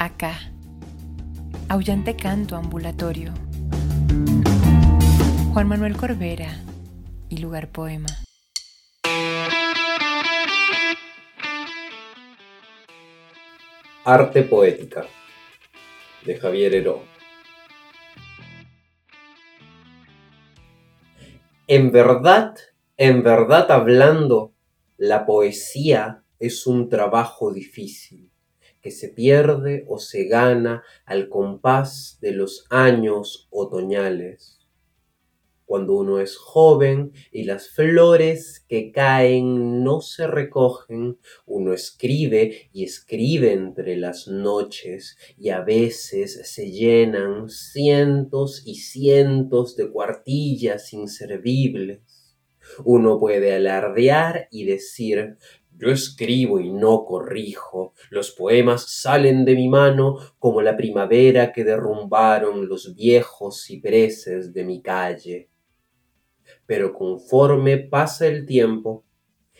Acá, aullante canto ambulatorio. Juan Manuel Corbera y lugar poema. Arte Poética de Javier Heró. En verdad, en verdad hablando, la poesía es un trabajo difícil que se pierde o se gana al compás de los años otoñales cuando uno es joven y las flores que caen no se recogen, uno escribe y escribe entre las noches y a veces se llenan cientos y cientos de cuartillas inservibles. Uno puede alardear y decir yo escribo y no corrijo, los poemas salen de mi mano como la primavera que derrumbaron los viejos cipreses de mi calle. Pero conforme pasa el tiempo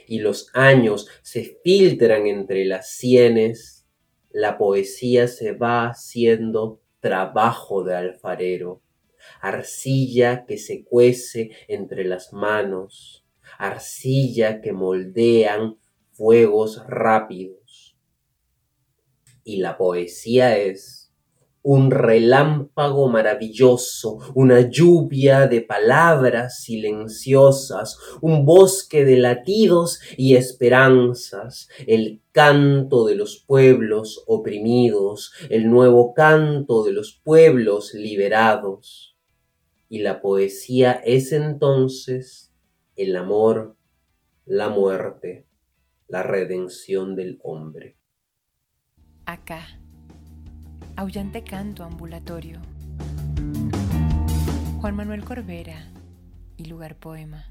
y los años se filtran entre las sienes, la poesía se va haciendo trabajo de alfarero, arcilla que se cuece entre las manos, arcilla que moldean fuegos rápidos. Y la poesía es un relámpago maravilloso, una lluvia de palabras silenciosas, un bosque de latidos y esperanzas, el canto de los pueblos oprimidos, el nuevo canto de los pueblos liberados. Y la poesía es entonces el amor, la muerte, la redención del hombre. Acá Aullante canto ambulatorio. Juan Manuel Corbera y lugar poema.